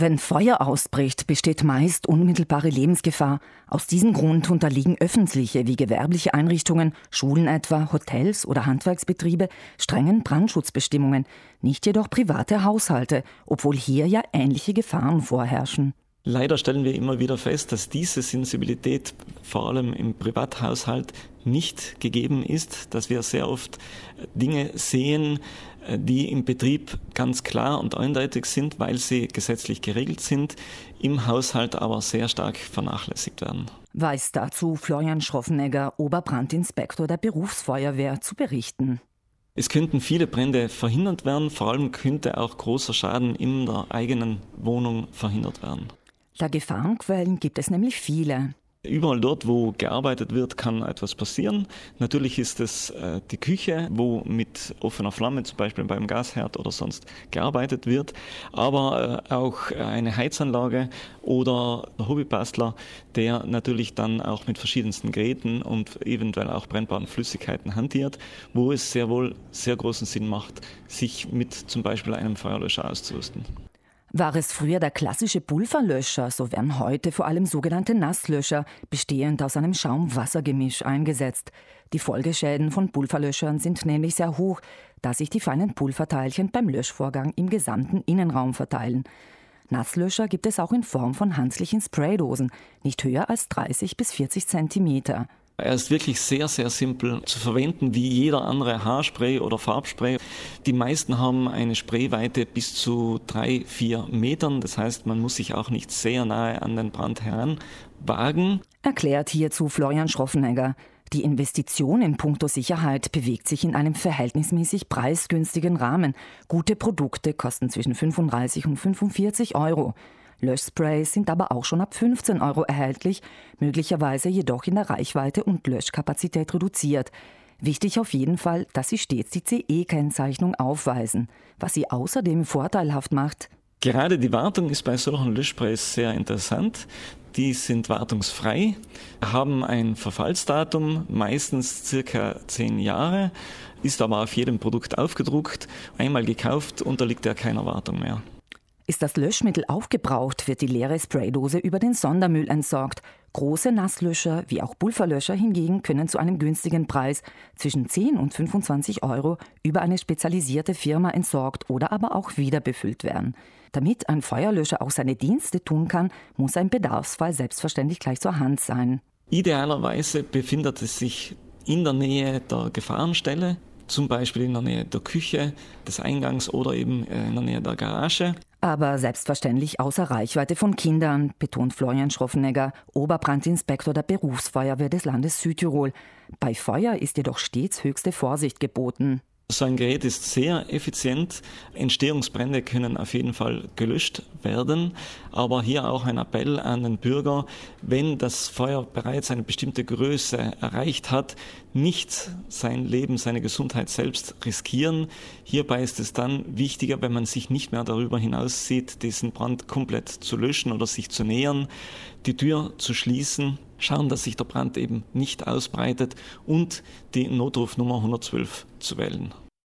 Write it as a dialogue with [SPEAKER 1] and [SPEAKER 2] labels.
[SPEAKER 1] Wenn Feuer ausbricht, besteht meist unmittelbare Lebensgefahr. Aus diesem Grund unterliegen öffentliche wie gewerbliche Einrichtungen, Schulen etwa, Hotels oder Handwerksbetriebe strengen Brandschutzbestimmungen, nicht jedoch private Haushalte, obwohl hier ja ähnliche Gefahren vorherrschen.
[SPEAKER 2] Leider stellen wir immer wieder fest, dass diese Sensibilität vor allem im Privathaushalt nicht gegeben ist, dass wir sehr oft Dinge sehen, die im Betrieb ganz klar und eindeutig sind, weil sie gesetzlich geregelt sind, im Haushalt aber sehr stark vernachlässigt werden.
[SPEAKER 1] Weiß dazu Florian Schroffenegger, Oberbrandinspektor der Berufsfeuerwehr, zu berichten.
[SPEAKER 2] Es könnten viele Brände verhindert werden, vor allem könnte auch großer Schaden in der eigenen Wohnung verhindert werden.
[SPEAKER 1] Da Gefahrenquellen gibt es nämlich viele.
[SPEAKER 2] Überall dort, wo gearbeitet wird, kann etwas passieren. Natürlich ist es äh, die Küche, wo mit offener Flamme, zum Beispiel beim Gasherd oder sonst gearbeitet wird, aber äh, auch eine Heizanlage oder der Hobbybastler, der natürlich dann auch mit verschiedensten Geräten und eventuell auch brennbaren Flüssigkeiten hantiert, wo es sehr wohl sehr großen Sinn macht, sich mit zum Beispiel einem Feuerlöscher auszurüsten.
[SPEAKER 1] War es früher der klassische Pulverlöscher, so werden heute vor allem sogenannte Nasslöscher, bestehend aus einem Schaum-Wasser-Gemisch, eingesetzt. Die Folgeschäden von Pulverlöschern sind nämlich sehr hoch, da sich die feinen Pulverteilchen beim Löschvorgang im gesamten Innenraum verteilen. Nasslöscher gibt es auch in Form von handlichen Spraydosen, nicht höher als 30 bis 40 Zentimeter.
[SPEAKER 2] Er ist wirklich sehr, sehr simpel zu verwenden, wie jeder andere Haarspray oder Farbspray. Die meisten haben eine Sprayweite bis zu drei, vier Metern. Das heißt, man muss sich auch nicht sehr nahe an den Brand heranwagen.
[SPEAKER 1] Erklärt hierzu Florian Schroffenegger. Die Investition in puncto Sicherheit bewegt sich in einem verhältnismäßig preisgünstigen Rahmen. Gute Produkte kosten zwischen 35 und 45 Euro. Löschsprays sind aber auch schon ab 15 Euro erhältlich, möglicherweise jedoch in der Reichweite und Löschkapazität reduziert. Wichtig auf jeden Fall, dass sie stets die CE-Kennzeichnung aufweisen, was sie außerdem vorteilhaft macht.
[SPEAKER 2] Gerade die Wartung ist bei solchen Löschsprays sehr interessant. Die sind wartungsfrei, haben ein Verfallsdatum, meistens circa zehn Jahre, ist aber auf jedem Produkt aufgedruckt. Einmal gekauft, unterliegt er keiner Wartung mehr.
[SPEAKER 1] Ist das Löschmittel aufgebraucht, wird die leere Spraydose über den Sondermüll entsorgt. Große Nasslöscher wie auch Pulverlöscher hingegen können zu einem günstigen Preis zwischen 10 und 25 Euro über eine spezialisierte Firma entsorgt oder aber auch wieder befüllt werden. Damit ein Feuerlöscher auch seine Dienste tun kann, muss ein Bedarfsfall selbstverständlich gleich zur Hand sein.
[SPEAKER 2] Idealerweise befindet es sich in der Nähe der Gefahrenstelle, zum Beispiel in der Nähe der Küche, des Eingangs oder eben in der Nähe der Garage.
[SPEAKER 1] Aber selbstverständlich außer Reichweite von Kindern, betont Florian Schroffenegger, Oberbrandinspektor der Berufsfeuerwehr des Landes Südtirol. Bei Feuer ist jedoch stets höchste Vorsicht geboten.
[SPEAKER 2] So ein Gerät ist sehr effizient. Entstehungsbrände können auf jeden Fall gelöscht werden. Aber hier auch ein Appell an den Bürger, wenn das Feuer bereits eine bestimmte Größe erreicht hat, nicht sein Leben, seine Gesundheit selbst riskieren. Hierbei ist es dann wichtiger, wenn man sich nicht mehr darüber hinaus sieht, diesen Brand komplett zu löschen oder sich zu nähern, die Tür zu schließen schauen, dass sich der Brand eben nicht ausbreitet und die Notrufnummer 112 zu wählen.